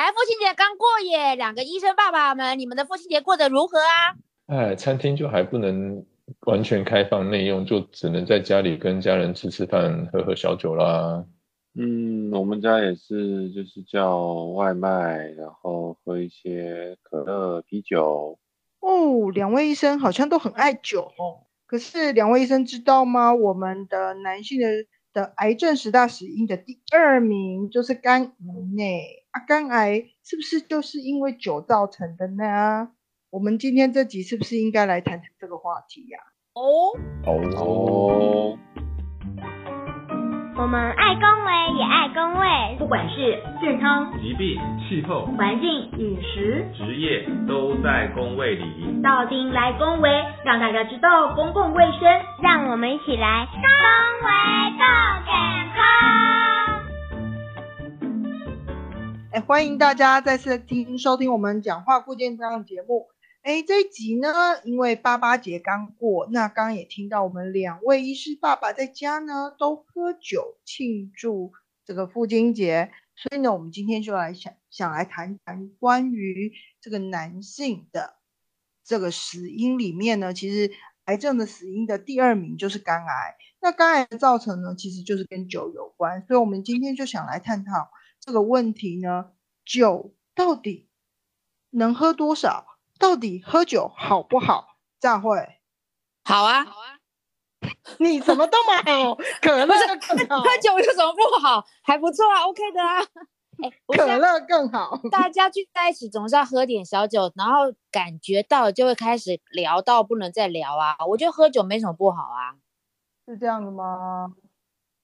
哎，父亲节刚过耶，两个医生爸爸们，你们的父亲节过得如何啊？哎，餐厅就还不能完全开放内用，就只能在家里跟家人吃吃饭、喝喝小酒啦。嗯，我们家也是，就是叫外卖，然后喝一些可乐、啤酒。哦，两位医生好像都很爱酒哦。可是两位医生知道吗？我们的男性的的癌症十大死因的第二名就是肝癌呢。啊，肝癌是不是就是因为酒造成的呢？我们今天这集是不是应该来谈谈这个话题呀？哦哦。我们爱公卫也爱公卫，不管是健康、疾病、气候、环境、饮食、职业，都在公卫里。到丁来公卫，让大家知道公共卫生，让我们一起来公卫更健康。哎，欢迎大家再次听收听我们讲话顾健康的节目。哎，这一集呢，因为八八节刚过，那刚刚也听到我们两位医师爸爸在家呢都喝酒庆祝这个父亲节，所以呢，我们今天就来想想来谈谈关于这个男性的这个死因里面呢，其实癌症的死因的第二名就是肝癌。那肝癌的造成呢，其实就是跟酒有关，所以我们今天就想来探讨这个问题呢，酒到底能喝多少？到底喝酒好不好？佳慧，好啊，好啊，你什么都没好，可乐更好。喝酒有什么不好？还不错啊，OK 的啊。哎，可乐更好。大家聚在一起总是要喝点小酒，然后感觉到就会开始聊到不能再聊啊。我觉得喝酒没什么不好啊，是这样的吗？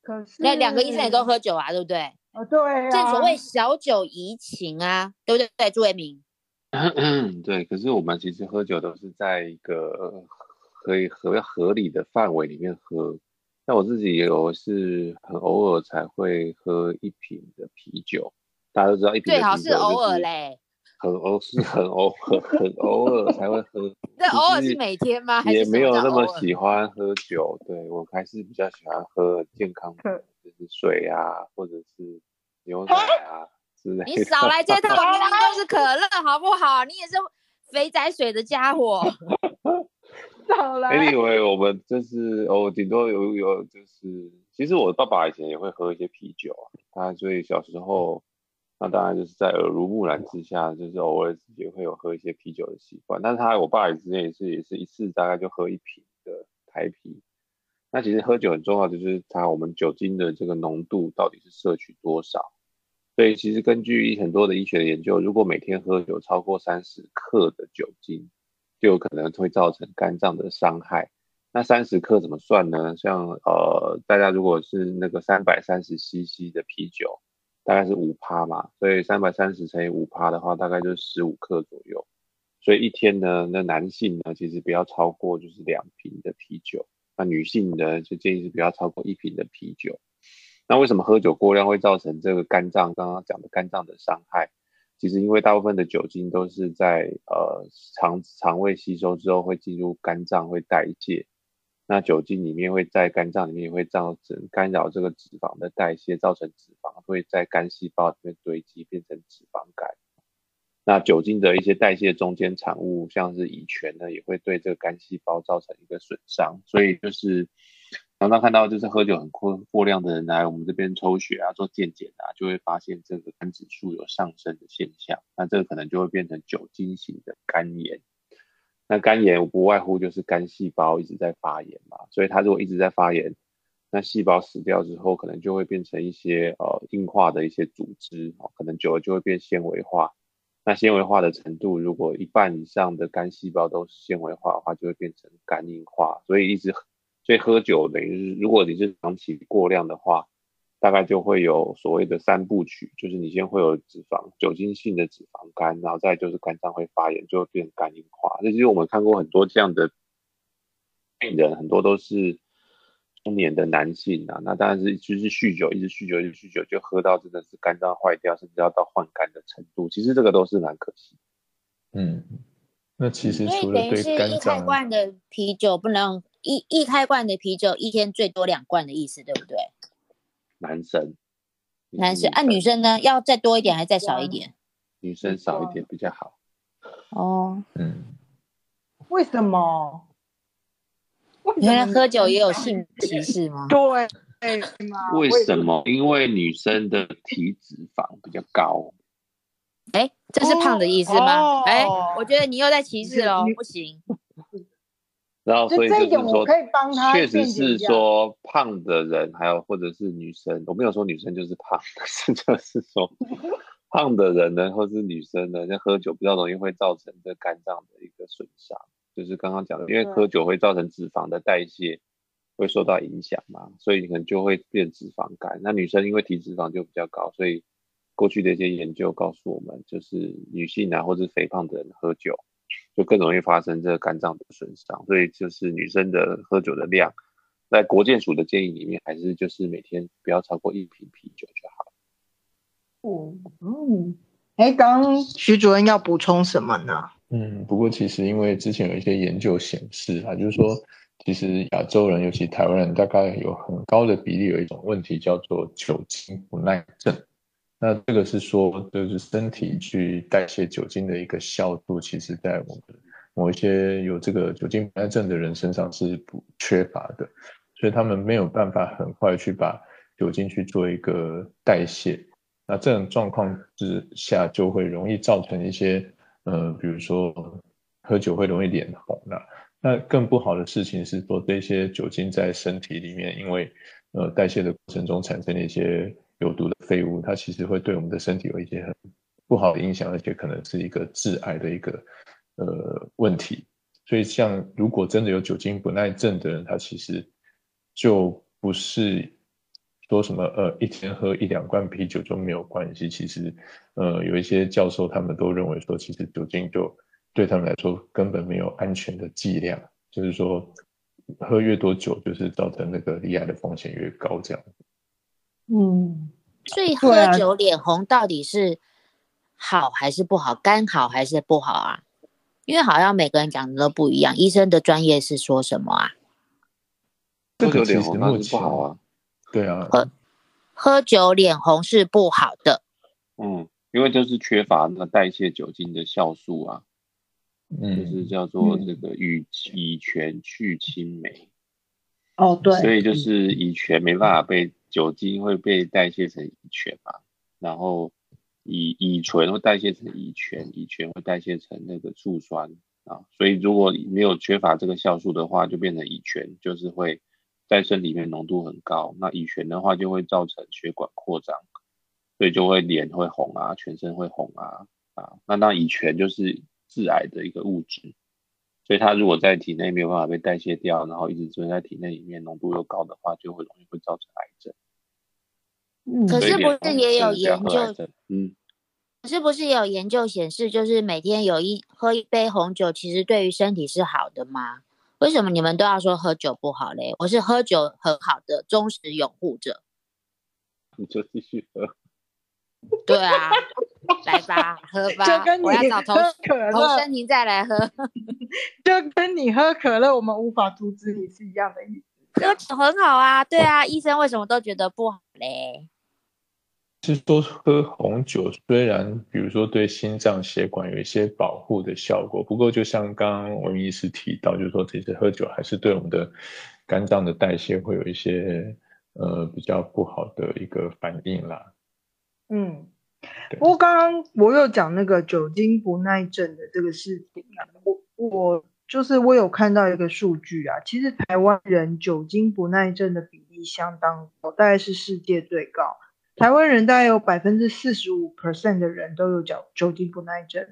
可是那两个医生也都喝酒啊，对不对？哦，对。正所谓小酒怡情啊，对不对？对，朱维明。对，可是我们其实喝酒都是在一个可以合合理的范围里面喝。那我自己也有是很偶尔才会喝一瓶的啤酒，大家都知道一瓶最好是偶尔嘞，很偶 是很偶很很偶尔才会喝。那偶尔是每天吗？也没有那么喜欢喝酒，对我还是比较喜欢喝健康的，就是水啊，或者是牛奶啊。你少来这套，明明都是可乐，好不好？你也是肥仔水的家伙。少来。Anyway，我们就是哦，顶多有有就是，其实我爸爸以前也会喝一些啤酒啊，他所以小时候，那当然就是在耳濡目染之下，就是偶尔也会有喝一些啤酒的习惯。但是他我爸之前也是也是一次大概就喝一瓶的台啤。那其实喝酒很重要就是它我们酒精的这个浓度到底是摄取多少。所以其实根据很多的医学的研究，如果每天喝酒超过三十克的酒精，就有可能会造成肝脏的伤害。那三十克怎么算呢？像呃，大家如果是那个三百三十 CC 的啤酒，大概是五趴嘛，所以三百三十乘以五趴的话，大概就是十五克左右。所以一天呢，那男性呢，其实不要超过就是两瓶的啤酒，那女性呢，就建议是不要超过一瓶的啤酒。那为什么喝酒过量会造成这个肝脏刚刚讲的肝脏的伤害？其实因为大部分的酒精都是在呃肠肠胃吸收之后会进入肝脏会代谢，那酒精里面会在肝脏里面会造成干扰这个脂肪的代谢，造成脂肪会在肝细胞里面堆积变成脂肪肝。那酒精的一些代谢中间产物，像是乙醛呢，也会对这个肝细胞造成一个损伤，所以就是。常常看到就是喝酒很过过量的人来我们这边抽血啊、做健检啊，就会发现这个肝指数有上升的现象。那这个可能就会变成酒精型的肝炎。那肝炎不外乎就是肝细胞一直在发炎嘛，所以它如果一直在发炎，那细胞死掉之后，可能就会变成一些呃硬化的一些组织，可能久了就会变纤维化。那纤维化的程度，如果一半以上的肝细胞都是纤维化的话，就会变成肝硬化。所以一直。所以喝酒等于是，如果你是长期过量的话，大概就会有所谓的三部曲，就是你先会有脂肪酒精性的脂肪肝，然后再就是肝脏会发炎，就会变肝硬化。这其实我们看过很多这样的病人，很多都是中年的男性啊。那当然是就是酗酒，一直酗酒，一直酗酒，就喝到真的是肝脏坏掉，甚至要到换肝的程度。其实这个都是蛮可惜。嗯，那其实除了对肝脏，罐的啤酒不能。一一开罐的啤酒，一天最多两罐的意思，对不对？男生，男生，啊，女生呢？要再多一点还是再少一点？女生少一点比较好。哦，嗯，为什么？原来喝酒也有性歧视吗？对？为什么？因为女生的体脂肪比较高。哎，这是胖的意思吗哦？哎，我觉得你又在歧视喽，不行。然后，所以这就是说点我可以帮他确实是说胖的人，还有或者是女生，我没有说女生就是胖，是就是说 胖的人呢，或是女生呢，那喝酒比较容易会造成这肝脏的一个损伤，就是刚刚讲的，因为喝酒会造成脂肪的代谢会受到影响嘛，所以你可能就会变脂肪肝。那女生因为体脂肪就比较高，所以过去的一些研究告诉我们，就是女性啊或者肥胖的人喝酒。就更容易发生这个肝脏的损伤，所以就是女生的喝酒的量，在国健署的建议里面，还是就是每天不要超过一瓶啤酒就好。嗯嗯，哎，刚刚徐主任要补充什么呢？嗯，不过其实因为之前有一些研究显示啊，就是说，其实亚洲人，尤其台湾人，大概有很高的比例有一种问题叫做酒精不耐症。那这个是说，就是身体去代谢酒精的一个效度，其实在我们某一些有这个酒精不耐症的人身上是不缺乏的，所以他们没有办法很快去把酒精去做一个代谢。那这种状况之下，就会容易造成一些呃，比如说喝酒会容易脸红啦。那更不好的事情是说，这些酒精在身体里面，因为呃代谢的过程中产生的一些有毒的废物，它其实会对我们的身体有一些很不好的影响，而且可能是一个致癌的一个呃问题。所以，像如果真的有酒精不耐症的人，他其实就不是说什么呃一天喝一两罐啤酒就没有关系。其实，呃，有一些教授他们都认为说，其实酒精就对他们来说根本没有安全的剂量，就是说喝越多酒，就是造成那个罹癌的风险越高这样。嗯，所以喝酒脸红到底是好还是不好？肝好还是不好啊？因为好像每个人讲的都不一样。医生的专业是说什么啊？喝酒脸红那是不好啊。对啊，喝喝酒脸红是不好的。嗯，因为就是缺乏那个代谢酒精的酵素啊，嗯就是嗯，叫做嗯这个乙乙醛去青酶，哦对，所以就是乙醛没办法被酒精会被代谢成乙醛嘛，然后乙乙醇会代谢成乙醛，乙醛会代谢成那个醋酸啊，所以如果没有缺乏这个酵素的话，就变成乙醛，就是会在身体里面浓度很高。那乙醛的话就会造成血管扩张，所以就会脸会红啊，全身会红啊啊。那那乙醛就是致癌的一个物质，所以它如果在体内没有办法被代谢掉，然后一直存在体内里面，浓度又高的话，就会容易会造成癌症。嗯可是不是也有研究？嗯，可是不是也有研究显示，就是每天有一喝一杯红酒，其实对于身体是好的吗？为什么你们都要说喝酒不好嘞？我是喝酒很好的忠实拥护者。你就继续喝。对啊，来吧，喝吧就跟，你我要找同喝可同乐，生停再来喝。就跟你喝可乐，我们无法阻止你是一样的意思。喝酒很好啊，对啊，医生为什么都觉得不好嘞？是说喝红酒虽然比如说对心脏血管有一些保护的效果，不过就像刚刚文医师提到，就是说其实喝酒还是对我们的肝脏的代谢会有一些呃比较不好的一个反应啦。嗯，不过刚刚我有讲那个酒精不耐症的这个事情啊，我我就是我有看到一个数据啊，其实台湾人酒精不耐症的比例相当高，大概是世界最高。台湾人大概有百分之四十五 percent 的人都有酒酒精不耐症，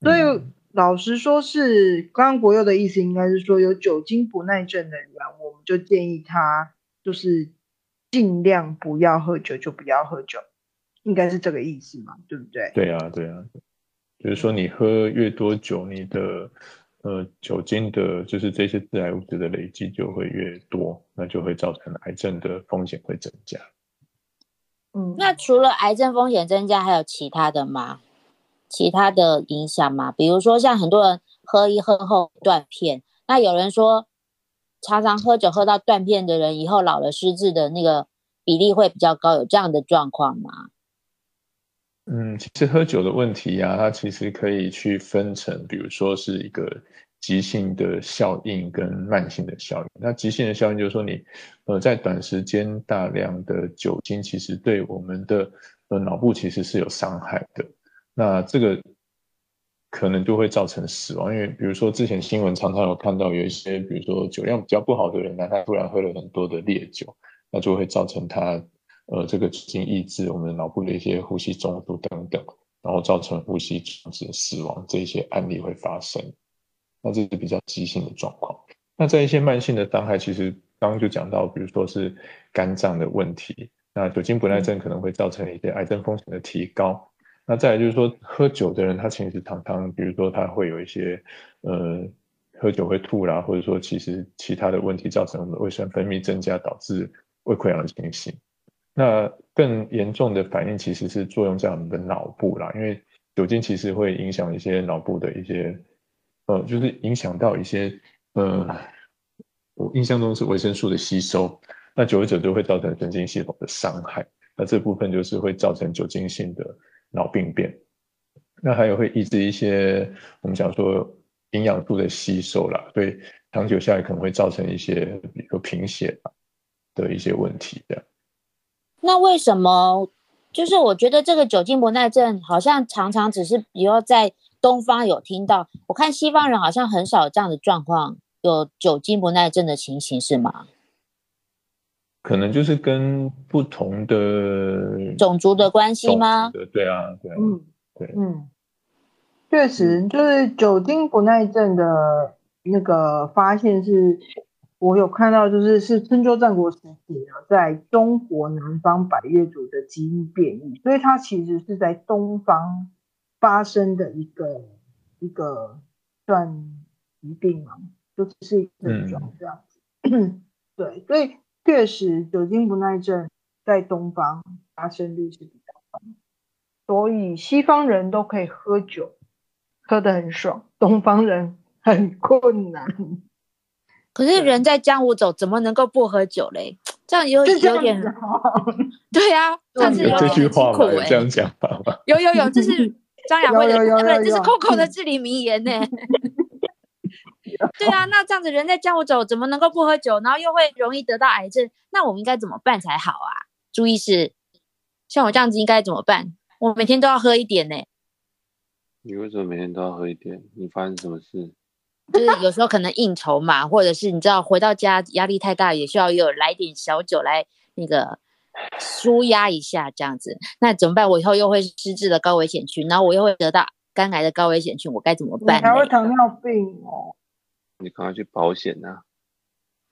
所以嗯老实说是，刚刚国佑的意思应该是说，有酒精不耐症的人，我们就建议他就是尽量不要喝酒，就不要喝酒，应该是这个意思嘛，对不对？对啊，对啊，就是说你喝越多酒，你的呃酒精的，就是这些致癌物质的累积就会越多，那就会造成癌症的风险会增加。嗯，那除了癌症风险增加，还有其他的吗？其他的影响吗？比如说像很多人喝一喝后断片，那有人说常常喝酒喝到断片的人，以后老了失智的那个比例会比较高，有这样的状况吗？嗯，其实喝酒的问题呀、它其实可以去分成，比如说是一个急性的效应跟慢性的效应。那急性的效应就是说你，呃，在短时间大量的酒精，其实对我们的呃脑部其实是有伤害的。那这个可能就会造成死亡，因为比如说之前新闻常常有看到有一些，比如说酒量比较不好的人呢，他突然喝了很多的烈酒，那就会造成他呃这个酒精抑制我们脑部的一些呼吸中枢等等，然后造成呼吸中止死亡这些案例会发生。那这是比较急性的状况。那在一些慢性的伤害，其实刚刚就讲到，比如说是肝脏的问题，那酒精不耐症可能会造成一些癌症风险的提高。那再来就是说，喝酒的人他其实常常，比如说他会有一些呃喝酒会吐啦，或者说其实其他的问题造成我们的胃酸分泌增加，导致胃溃疡的情形。那更严重的反应其实是作用在我们的脑部啦，因为酒精其实会影响一些脑部的一些呃，就是影响到一些呃，我印象中是维生素的吸收，那久而久之就会造成神经系统的伤害。那这部分就是会造成酒精性的脑病变。那还有会抑制一些我们讲说营养素的吸收啦，所以长久下来可能会造成一些比如说贫血的一些问题这样。那为什么？就是我觉得这个酒精不耐症好像常常只是，比如在东方有听到，我看西方人好像很少有这样的状况，有酒精不耐症的情形是吗？可能就是跟不同的种族的关系吗？对啊，对啊，嗯对，嗯，确实，就是酒精不耐症的那个发现是，我有看到，就是是春秋战国时期呢，在中国南方百越族的基因变异，所以它其实是在东方发生的一个一个算疾病嘛，就是一个症状这样子。对，所以确实酒精不耐症在东方发生率是比较高。所以西方人都可以喝酒，喝得很爽，东方人很困难。可是人在江湖走，怎么能够不喝酒嘞？这样有有点对啊，这句话吗？有辛苦哎、这样讲法吗？有有有，就是张雅慧的，不这是 Coco 的至理名言呢。对啊，那这样子人在江湖走，怎么能够不喝酒，然后又会容易得到癌症？那我们应该怎么办才好啊？朱医师，像我这样子应该怎么办？我每天都要喝一点呢，你为什么每天都要喝一点？你发生什么事？就是有时候可能应酬嘛，或者是你知道回到家压力太大，也需要有来点小酒来那个舒压一下这样子。那怎么办？我以后又会失智的高危险群，然后我又会得到肝癌的高危险群，我该怎么你办呢？还会糖尿病哦。你赶快去保险呐、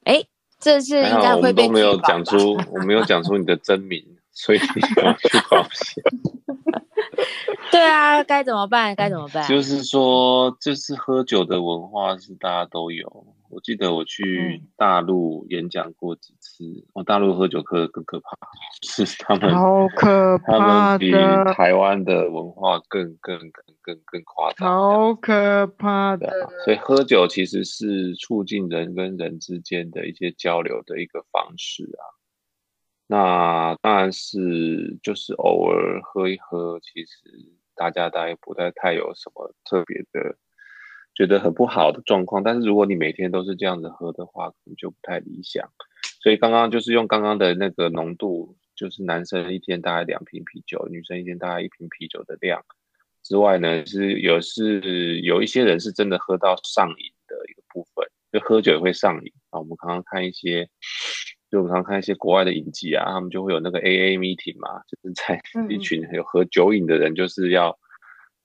哎，这是应该会被们都没有讲出，我没有讲出你的真名，所以你要去保险。对啊，该怎么办？该怎么办？就是说，就是喝酒的文化是大家都有。我记得我去大陆演讲过几次，哦，大陆喝酒喝的更可怕，是他们好可怕他们比，台湾的文化更更更更更夸张。好可怕的啊，。所以喝酒其实是促进人跟人之间的一些交流的一个方式啊。那当然是就是偶尔喝一喝，其实大家大概不太太有什么特别的觉得很不好的状况。但是如果你每天都是这样子喝的话，可能就不太理想。所以刚刚就是用刚刚的那个浓度，就是男生一天大概两瓶啤酒，女生一天大概一瓶啤酒的量。之外呢，是有是有一些人是真的喝到上瘾的一个部分，就喝酒也会上瘾啊。我们常常看一些，就我们常常看一些国外的影集啊，他们就会有那个 AA meeting 嘛，就是在嗯一群有喝酒瘾的人，就是要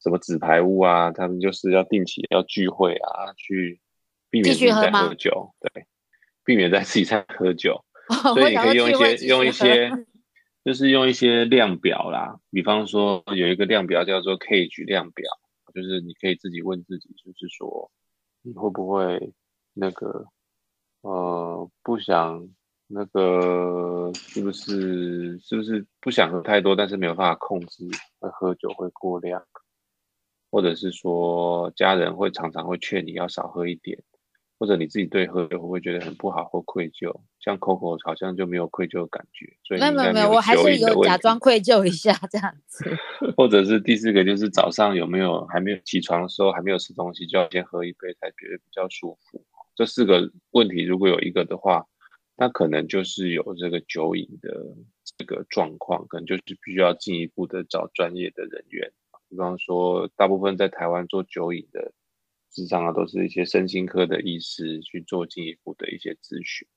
什么纸牌屋啊，他们就是要定期要聚会啊，去避免继自己在喝酒，对，避免在自己在喝酒。我所以你可以用一些用一些，就是用一些量表啦，比方说有一个量表叫做 Cage 量表，就是你可以自己问自己，就是说你会不会那个呃不想那个是不是是不是不想喝太多，但是没有办法控制会喝酒会过量，或者是说家人会常常会劝你要少喝一点。或者你自己对喝酒会不会觉得很不好或愧疚？像 Coco 好像就没有愧疚的感觉，所以没有没有没有，我还是有假装愧疚一下这样子。或者是第四个就是早上有没有还没有起床的时候还没有吃东西，就要先喝一杯才觉得比较舒服。这四个问题如果有一个的话，那可能就是有这个酒瘾的这个状况，可能就是必须要进一步的找专业的人员，比方说大部分在台湾做酒瘾的，智商啊都是一些身心科的医师去做进一步的一些咨询。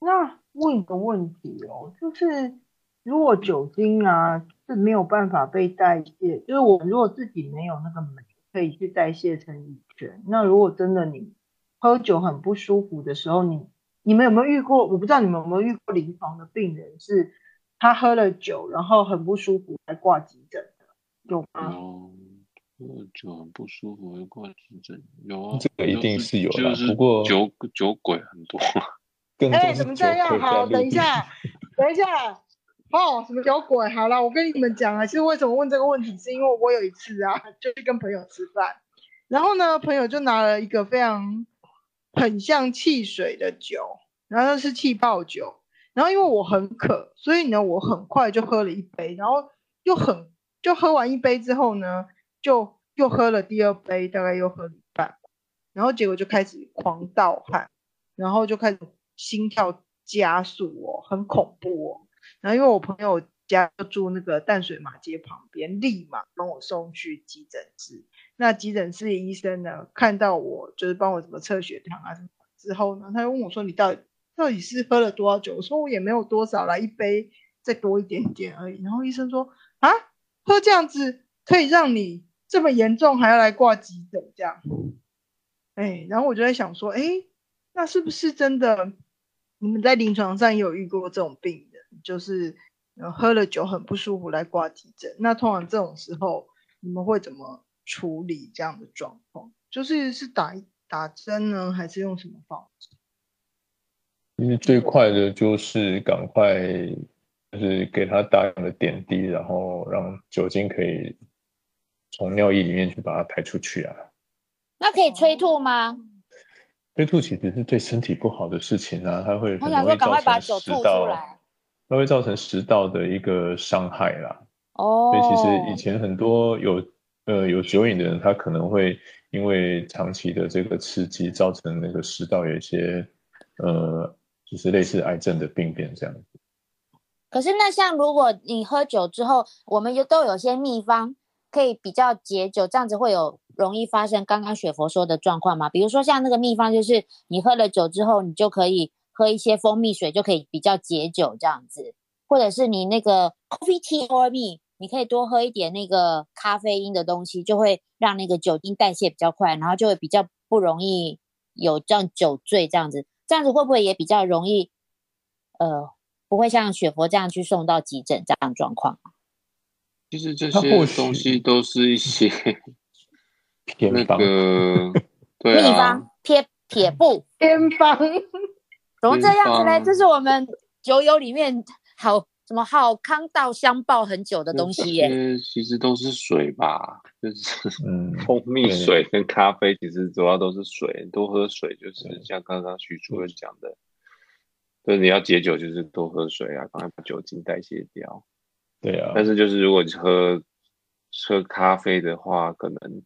那问一个问题哦，就是如果酒精啊是没有办法被代谢，就是我如果自己没有那个酶可以去代谢成乙醛，那如果真的你喝酒很不舒服的时候，你你们有没有遇过？我不知道你们有没有遇过临床的病人是他喝了酒，然后很不舒服来挂急诊，有吗？哦，喝酒很不舒服会挂急诊，有啊，这个一定是有啦就是不过酒酒鬼很多。哎、怎么这样？好，等一下，等一下。哦，什么酒鬼？好了，我跟你们讲啊，其实为什么问这个问题，是因为我有一次啊，就是跟朋友吃饭，然后呢，朋友就拿了一个非常很像汽水的酒，然后是气泡酒，然后因为我很渴，所以呢，我很快就喝了一杯，然后又很就喝完一杯之后呢，就又喝了第二杯，大概又喝了一半，然后结果就开始狂盗汗，然后就开始心跳加速哦，很恐怖哦。然后因为我朋友家住那个淡水马街旁边，立马帮我送去急诊室。那急诊室的医生呢，看到我就是帮我怎么测血糖啊什么之后呢，他就问我说：“你到底到底是喝了多少酒？”我说：“我也没有多少啦，一杯再多一点点而已。”然后医生说：“啊，说这样子可以让你这么严重，还要来挂急诊这样？”哎，然后我就在想说：“哎，那是不是真的？你们在临床上有遇过这种病人？”就是喝了酒很不舒服来挂急诊，那通常这种时候你们会怎么处理这样的状况？就是是打打针呢，还是用什么方式？其实最快的就是赶快，就是给他大量的点滴，然后让酒精可以从尿液里面去把它排出去啊。那可以催吐吗？催吐其实是对身体不好的事情啊，它会我想说，很容易赶快把造成食道，来。它会造成食道的一个伤害啦。哦所以其实以前很多有呃有酒瘾的人，他可能会因为长期的这个刺激，造成那个食道有一些呃，就是类似癌症的病变这样子。可是那像如果你喝酒之后，我们有都有些秘方可以比较解酒，这样子会有容易发生刚刚雪佛说的状况吗？比如说像那个秘方，就是你喝了酒之后，你就可以喝一些蜂蜜水，就可以比较解酒这样子，或者是你那个 coffee tea or me，你可以多喝一点那个咖啡因的东西，就会让那个酒精代谢比较快，然后就会比较不容易有这样酒醉这样子，这样子会不会也比较容易呃？不会像雪佛这样去送到急诊这样的状况。其实这些东西都是一些那偏方，个对啊秘方，撇撇步，偏方，怎么这样子嘞？偏方这是我们酒友里面好什么好康道相报很久的东西耶。其实都是水吧，就是 嗯，蜂蜜水跟咖啡，其实主要都是水，多喝水就是像刚刚徐主任讲的，就是你要解酒，就是多喝水啊，赶快把酒精代谢掉。对啊，但是就是如果你喝喝咖啡的话，可能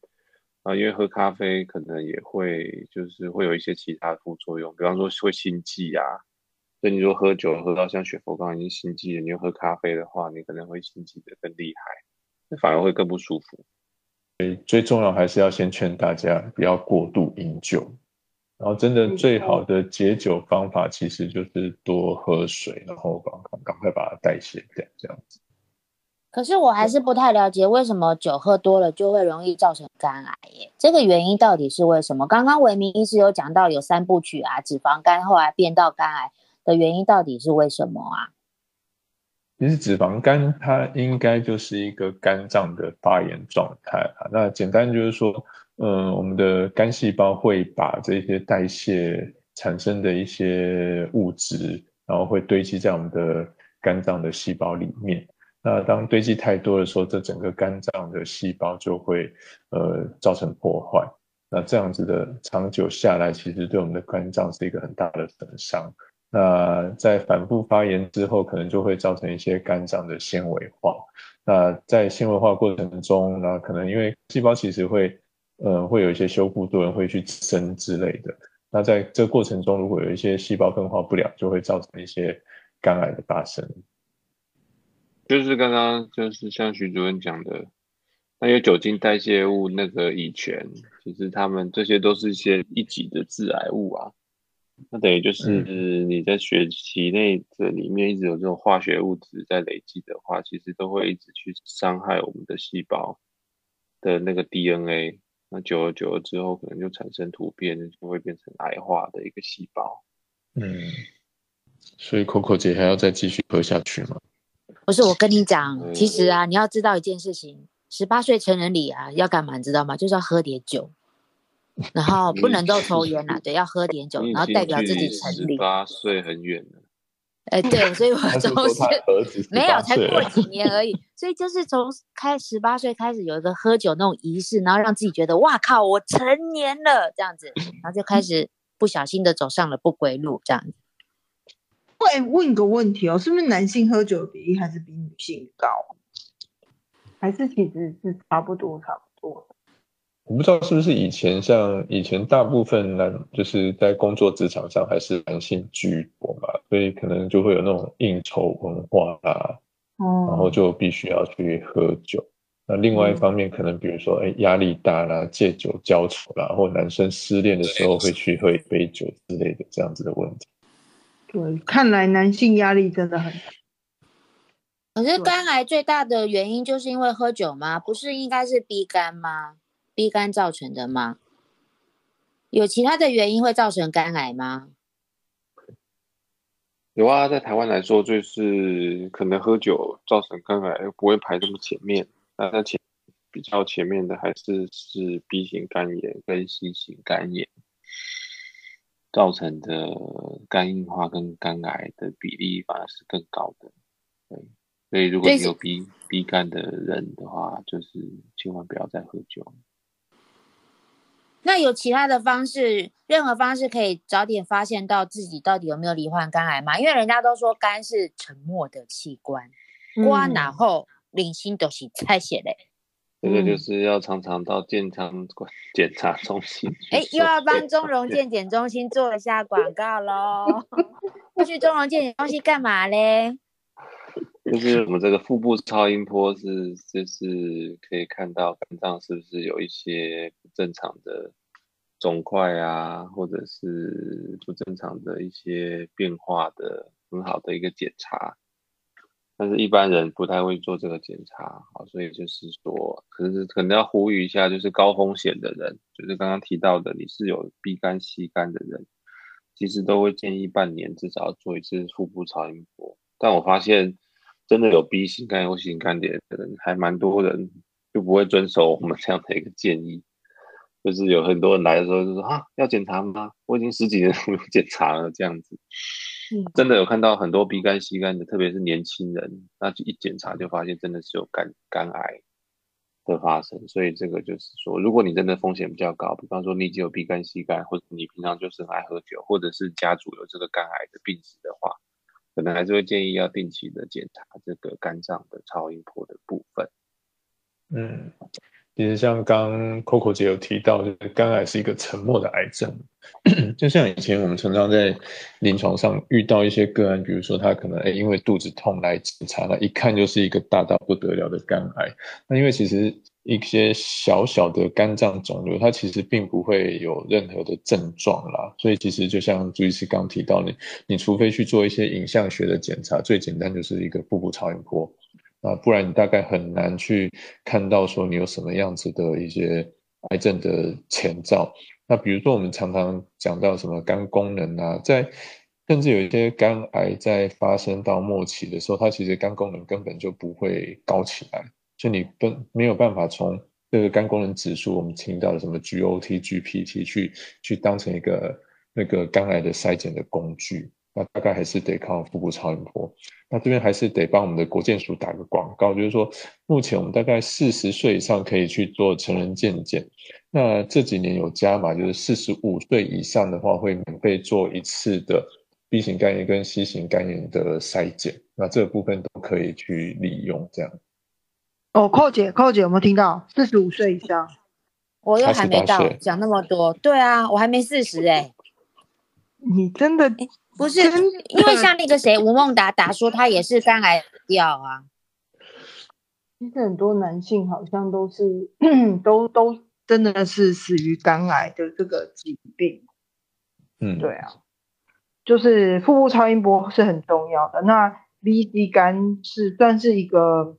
啊，因为喝咖啡可能也会就是会有一些其他的副作用，比方说会心悸啊。所以你说喝酒喝到像雪佛刚刚已经心悸了，你又喝咖啡的话，你可能会心悸的更厉害，那反而会更不舒服。最重要还是要先劝大家不要过度饮酒，然后真的最好的解酒方法其实就是多喝水，然后赶赶赶快把它代谢掉，这样子。可是我还是不太了解为什么酒喝多了就会容易造成肝癌耶？这个原因到底是为什么？刚刚维明医师有讲到有三部曲啊，脂肪肝后来变到肝癌的原因到底是为什么啊？其实脂肪肝它应该就是一个肝脏的发炎状态啊。那简单就是说，嗯，我们的肝细胞会把这些代谢产生的一些物质，然后会堆积在我们的肝脏的细胞里面。那当堆积太多的时候，这整个肝脏的细胞就会呃造成破坏。那这样子的长久下来，其实对我们的肝脏是一个很大的损伤。那在反复发炎之后，可能就会造成一些肝脏的纤维化。那在纤维化过程中，那可能因为细胞其实会，呃，会有一些修复作用，会去生之类的。那在这过程中，如果有一些细胞分化不了，就会造成一些肝癌的发生。就是刚刚就是像徐主任讲的，那有酒精代谢物那个乙醛，其实他们这些都是一些一级的致癌物啊。那等于就是你在血体内这里面一直有这种化学物质在累积的话，其实都会一直去伤害我们的细胞的那个 DNA。那久而久而之后，可能就产生突变，就会变成癌化的一个细胞。嗯，所以 Coco 姐还要再继续喝下去吗？不是，我跟你讲，其实啊，你要知道一件事情，十八岁成人礼啊，要干嘛？你知道吗？就是要喝点酒。然后不能够 抽烟啦，对，要喝点酒，然后代表自己成立。十八岁很远了。哎，对，所以我 从是没有才过几年而已，所以就是从开十八岁开始有一个喝酒那种仪式，然后让自己觉得哇靠，我成年了这样子，然后就开始不小心的走上了不归路这样子。会问个问题哦，是不是男性喝酒的比例还是比女性高？还是其实是差不多差不多？我不知道是不是以前像以前大部分男就是在工作职场上还是男性居多嘛，所以可能就会有那种应酬文化啊，哦，然后就必须要去喝酒。那另外一方面，可能比如说哎压力大啦，借酒浇愁啦，或男生失恋的时候会去喝一杯酒之类的这样子的问题。对，看来男性压力真的很大。可是肝癌最大的原因就是因为喝酒吗？不是应该是 B 肝吗？B 肝造成的吗？有其他的原因会造成肝癌吗？有啊，在台湾来说，就是可能喝酒造成肝癌不会排这么前面，那在前比较前面的还是是 B 型肝炎跟 C 型肝炎造成的肝硬化跟肝癌的比例反而是更高的。对，所以如果你有 B B 肝的人的话，就是千万不要再喝酒。那有其他的方式，任何方式可以早点发现到自己到底有没有罹患肝癌吗？因为人家都说肝是沉默的器官，刮脑后零星都是拆血嘞。这个就是要常常到健康检查中心。哎，又要帮中荣健检中心做一下广告喽。去中荣健检中心干嘛嘞？就是我们这个腹部超音波是，就是可以看到肝脏是不是有一些不正常的肿块啊，或者是不正常的一些变化的很好的一个检查。但是一般人不太会做这个检查，好，所以就是说，可是可能要呼吁一下，就是高风险的人，就是刚刚提到的，你是有 B 肝、C 肝的人，其实都会建议半年至少做一次腹部超音波。但我发现。真的有 B 型肝或型肝炎的人，还蛮多人就不会遵守我们这样的一个建议。就是有很多人来的时候就说啊，要检查吗？我已经十几年没有检查了，这样子。真的有看到很多鼻肝、C 肝的，特别是年轻人，那就一检查就发现真的是有肝肝癌的发生。所以这个就是说，如果你真的风险比较高，比方说你已经有鼻肝、C 肝，或者你平常就是很爱喝酒，或者是家族有这个肝癌的病史的话。可能还是会建议要定期的检查这个肝脏的超音波的部分。嗯，其实像刚 Coco 姐有提到，就是肝癌是一个沉默的癌症。就像以前我们常常在临床上遇到一些个案，比如说他可能哎因为肚子痛来检查，那一看就是一个大到不得了的肝癌。那因为其实。一些小小的肝脏肿瘤，它其实并不会有任何的症状啦，所以其实就像朱医师刚提到，你你除非去做一些影像学的检查，最简单就是一个腹部超音波啊，不然你大概很难去看到说你有什么样子的一些癌症的前兆。那比如说我们常常讲到什么肝功能啊，在甚至有一些肝癌在发生到末期的时候，它其实肝功能根本就不会高起来。就你不没有办法从这个肝功能指数，我们听到的什么 GOT、GPT 去去当成一个那个肝癌的筛检的工具，那大概还是得靠腹部超音波。那这边还是得帮我们的国健署打个广告，就是说目前我们大概四十岁以上可以去做成人健检，那这几年有加码，就是四十五岁以上的话会免费做一次的 B 型肝炎跟 C 型肝炎的筛检，那这个部分都可以去利用这样。哦，寇姐，寇姐有没有听到？四十五岁以上，我又还没到28岁，讲那么多。对啊，我还没四十哎，你真的不是的因为像那个谁吴孟达达说他也是肝癌掉啊，其实很多男性好像都是 都都真的是死于肝癌的这个疾病。嗯，对啊，就是腹部超音波是很重要的。那 B C 肝是算是一个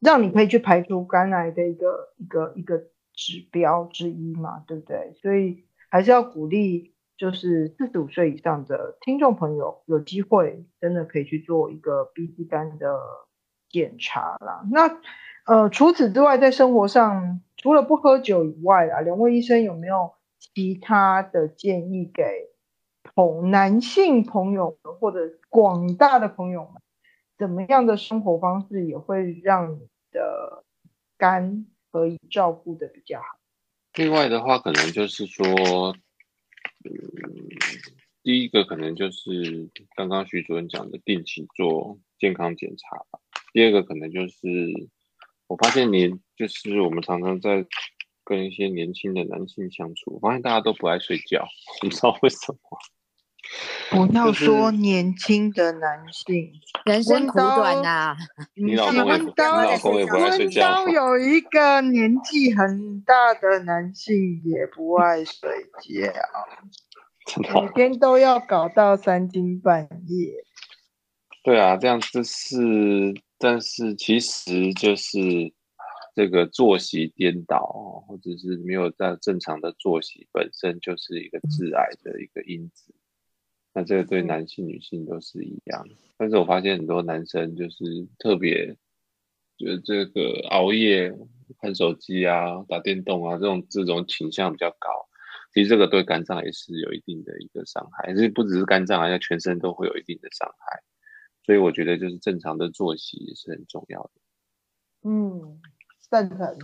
让你可以去排除肝癌的一个一个一个指标之一嘛，对不对？所以还是要鼓励，就是四十五岁以上的听众朋友有机会真的可以去做一个 B C 肝的检查啦。那呃，除此之外，在生活上除了不喝酒以外啊，两位医生有没有其他的建议给朋男性朋友们或者广大的朋友们？怎么样的生活方式也会让你的肝可以照顾的比较好？另外的话，可能就是说，嗯，第一个可能就是刚刚徐主任讲的，定期做健康检查吧。第二个可能就是，我发现年就是我们常常在跟一些年轻的男性相处，我发现大家都不爱睡觉，不知道为什么。不要就是说年轻的男性，人生苦短呐、你老公也不，你温刀老公也不爱睡温觉刀。有一个年纪很大的男性也不爱睡觉，每天都要搞到三更半夜。对啊，这样就是，但是其实就是这个作息颠倒哦，或者是没有在正常的作息，本身就是一个致癌的一个因子。那这个对男性、女性都是一样。但是我发现很多男生就是特别觉得这个熬夜、看手机啊、打电动啊这种这种倾向比较高。其实这个对肝脏也是有一定的一个伤害，是不只是肝脏而且全身都会有一定的伤害。所以我觉得就是正常的作息也是很重要的。嗯，赞成。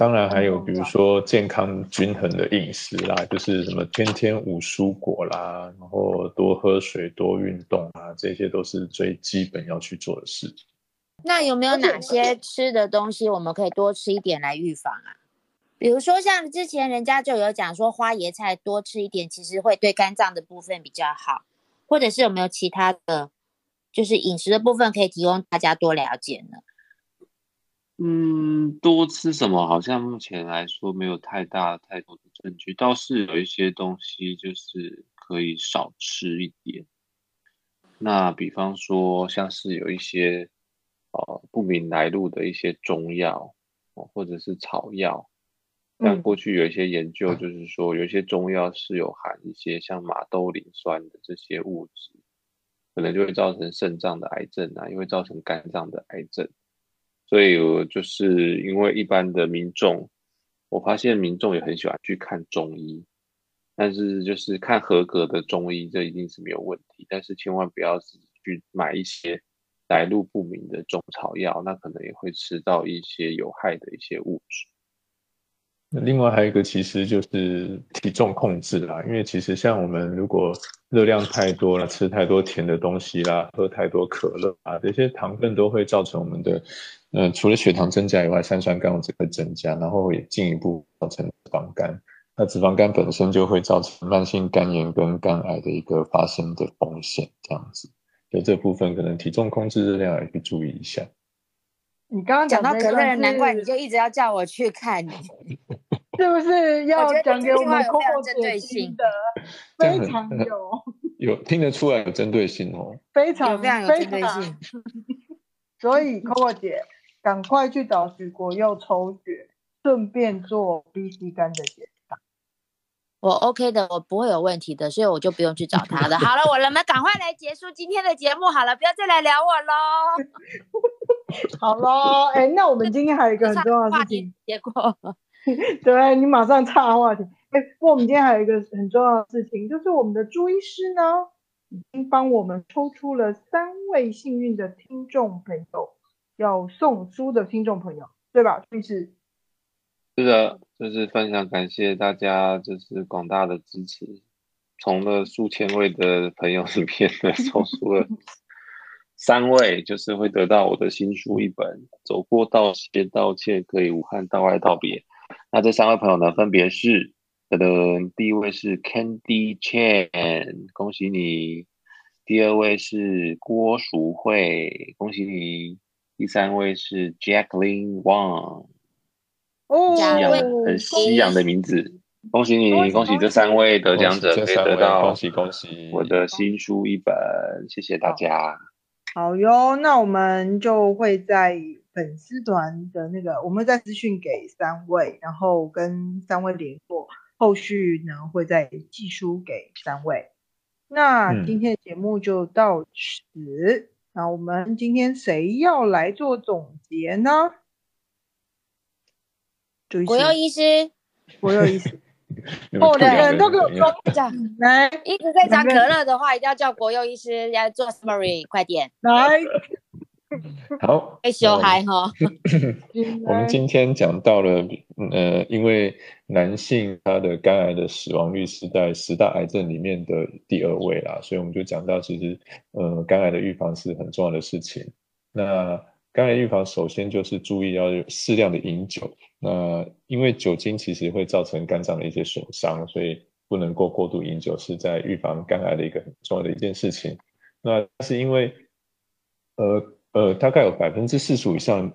当然还有比如说健康均衡的饮食啦，就是什么天天五蔬果啦，然后多喝水、多运动啊，这些都是最基本要去做的事情。那有没有哪些吃的东西我们可以多吃一点来预防啊？比如说像之前人家就有讲说花椰菜多吃一点，其实会对肝脏的部分比较好，或者是有没有其他的，就是饮食的部分可以提供大家多了解呢？嗯，多吃什么好像目前来说没有太大太多的证据，倒是有一些东西就是可以少吃一点。那比方说像是有一些呃不明来路的一些中药，哦或者是草药，像嗯过去有一些研究就是说，有一些中药是有含一些像马兜铃酸的这些物质，可能就会造成肾脏的癌症啊，也会造成肝脏的癌症。所以我就是因为一般的民众，我发现民众也很喜欢去看中医，但是就是看合格的中医，这一定是没有问题。但是千万不要自己去买一些来路不明的中草药，那可能也会吃到一些有害的一些物质。另外还有一个其实就是体重控制啦，因为其实像我们如果热量太多了，吃太多甜的东西啦，喝太多可乐啊，这些糖分都会造成我们的，呃，除了血糖增加以外，三酸甘油酯会增加，然后也进一步造成脂肪肝。那脂肪肝本身就会造成慢性肝炎跟肝癌的一个发生的风险，这样子。所以这部分可能体重控制热量也去注意一下。你刚刚讲到可乐，难怪你就一直要叫我去看。是不是 要觉得讲给我们这句话有针对性的？非常有，有听得出来有针对性哦。非常有非常有针对性。所以 Coco 姐赶快去找徐国佑抽血，顺便做 B C 肝的检查。我 OK 的，我不会有问题的，所以我就不用去找他的。好了，我们赶快来结束今天的节目好了，不要再来聊我喽。好喽，哎、那我们今天还有一个很重要的事情，结果 对你马上岔话题。哎、不过我们今天还有一个很重要的事情，就是我们的朱医师呢，已经帮我们抽出了三位幸运的听众朋友，要送书的听众朋友，对吧？朱医师，是的，就是非常感谢大家，就是广大的支持。从了数千位的朋友里面呢，抽出了 三位，就是会得到我的新书一本《走过道谢道歉，可以武汉道外道别》。那这三位朋友呢，分别是，噔噔，第一位是 Candy Chan，恭喜你；第二位是郭淑慧，恭喜你；第三位是 Jacqueline Wang，哦，西洋的很西洋的名字，恭喜你，恭喜这三位得奖者可以恭喜这三位得到恭喜恭喜。我的新书一本，谢谢大家。好哟，那我们就会在粉丝团的那个，我们再私讯给三位，然后跟三位联络，后续呢会再寄书给三位。那嗯。今天的节目就到此，那我们今天谁要来做总结呢？国佑师，医师。国佑医师，哦，两个人都给我两个人装 这样来一直在讲可乐的话，一定要叫国佑医师来做 summary，快点，来，好，被羞嗨哈。我们今天讲到了，呃，因为男性他的肝癌的死亡率是在十大癌症里面的第二位啦，所以我们就讲到，其实，呃，肝癌的预防是很重要的事情。那肝癌预防首先就是注意要适量的饮酒，那因为酒精其实会造成肝脏的一些损伤，所以不能够过度饮酒，是在预防肝癌的一个很重要的一件事情。那是因为，呃呃，大概有百分之四十五以上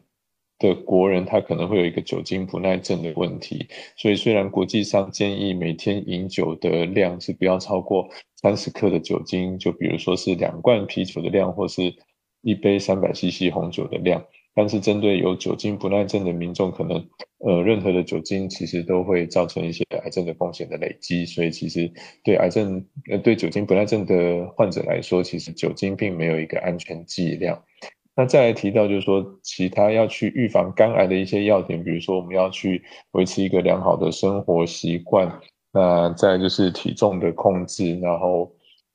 的国人，他可能会有一个酒精不耐症的问题。所以虽然国际上建议每天饮酒的量是不要超过三十克的酒精，就比如说是两罐啤酒的量，或是一杯三百 CC 红酒的量。但是针对有酒精不耐症的民众，可能呃任何的酒精其实都会造成一些癌症的风险的累积，所以其实对癌症呃对酒精不耐症的患者来说，其实酒精并没有一个安全剂量。那再来提到就是说，其他要去预防肝癌的一些要点，比如说我们要去维持一个良好的生活习惯，那再来就是体重的控制，然后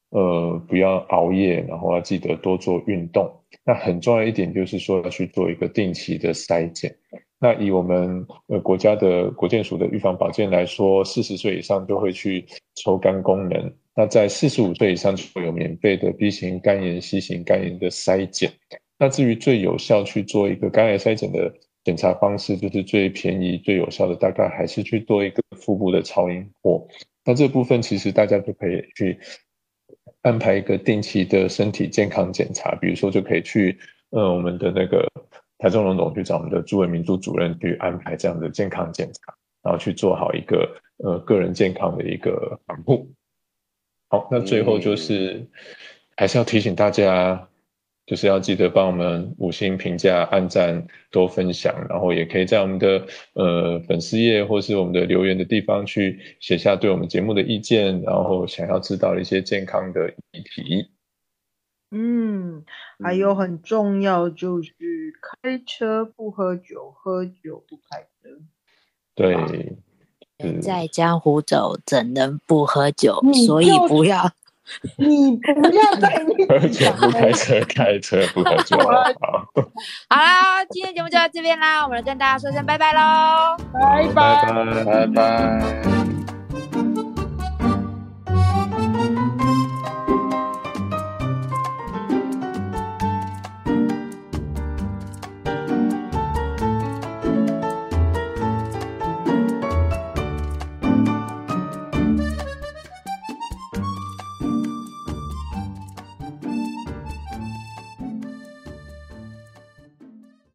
呃不要熬夜，然后要记得多做运动。那很重要一点就是说要去做一个定期的筛检。那以我们呃国家的国健署的预防保健来说，四十岁以上就会去抽肝功能，那在四十五岁以上就会有免费的 B 型肝炎、C 型肝炎的筛检。那至于最有效去做一个肝癌筛检的检查方式，就是最便宜、最有效的，大概还是去做一个腹部的超音波。那这部分其实大家就可以去安排一个定期的身体健康检查，比如说就可以去呃我们的那个台中荣总去找我们的朱伟明朱主任去安排这样的健康检查，然后去做好一个呃个人健康的一个防护。好，那最后就是还是要提醒大家。就是要记得帮我们五星评价、按赞、多分享，然后也可以在我们的呃粉丝页或是我们的留言的地方去写下对我们节目的意见，然后想要知道的一些健康的议题。嗯，还有很重要就是开车不喝酒，喝酒不开车。对，人在江湖走，怎能不喝酒？你所以不要。你不要在那喝边酒不开车，开车不喝酒。好，好啦，今天节目就到这边啦，我们跟大家说声拜拜喽。拜拜。拜拜。拜拜。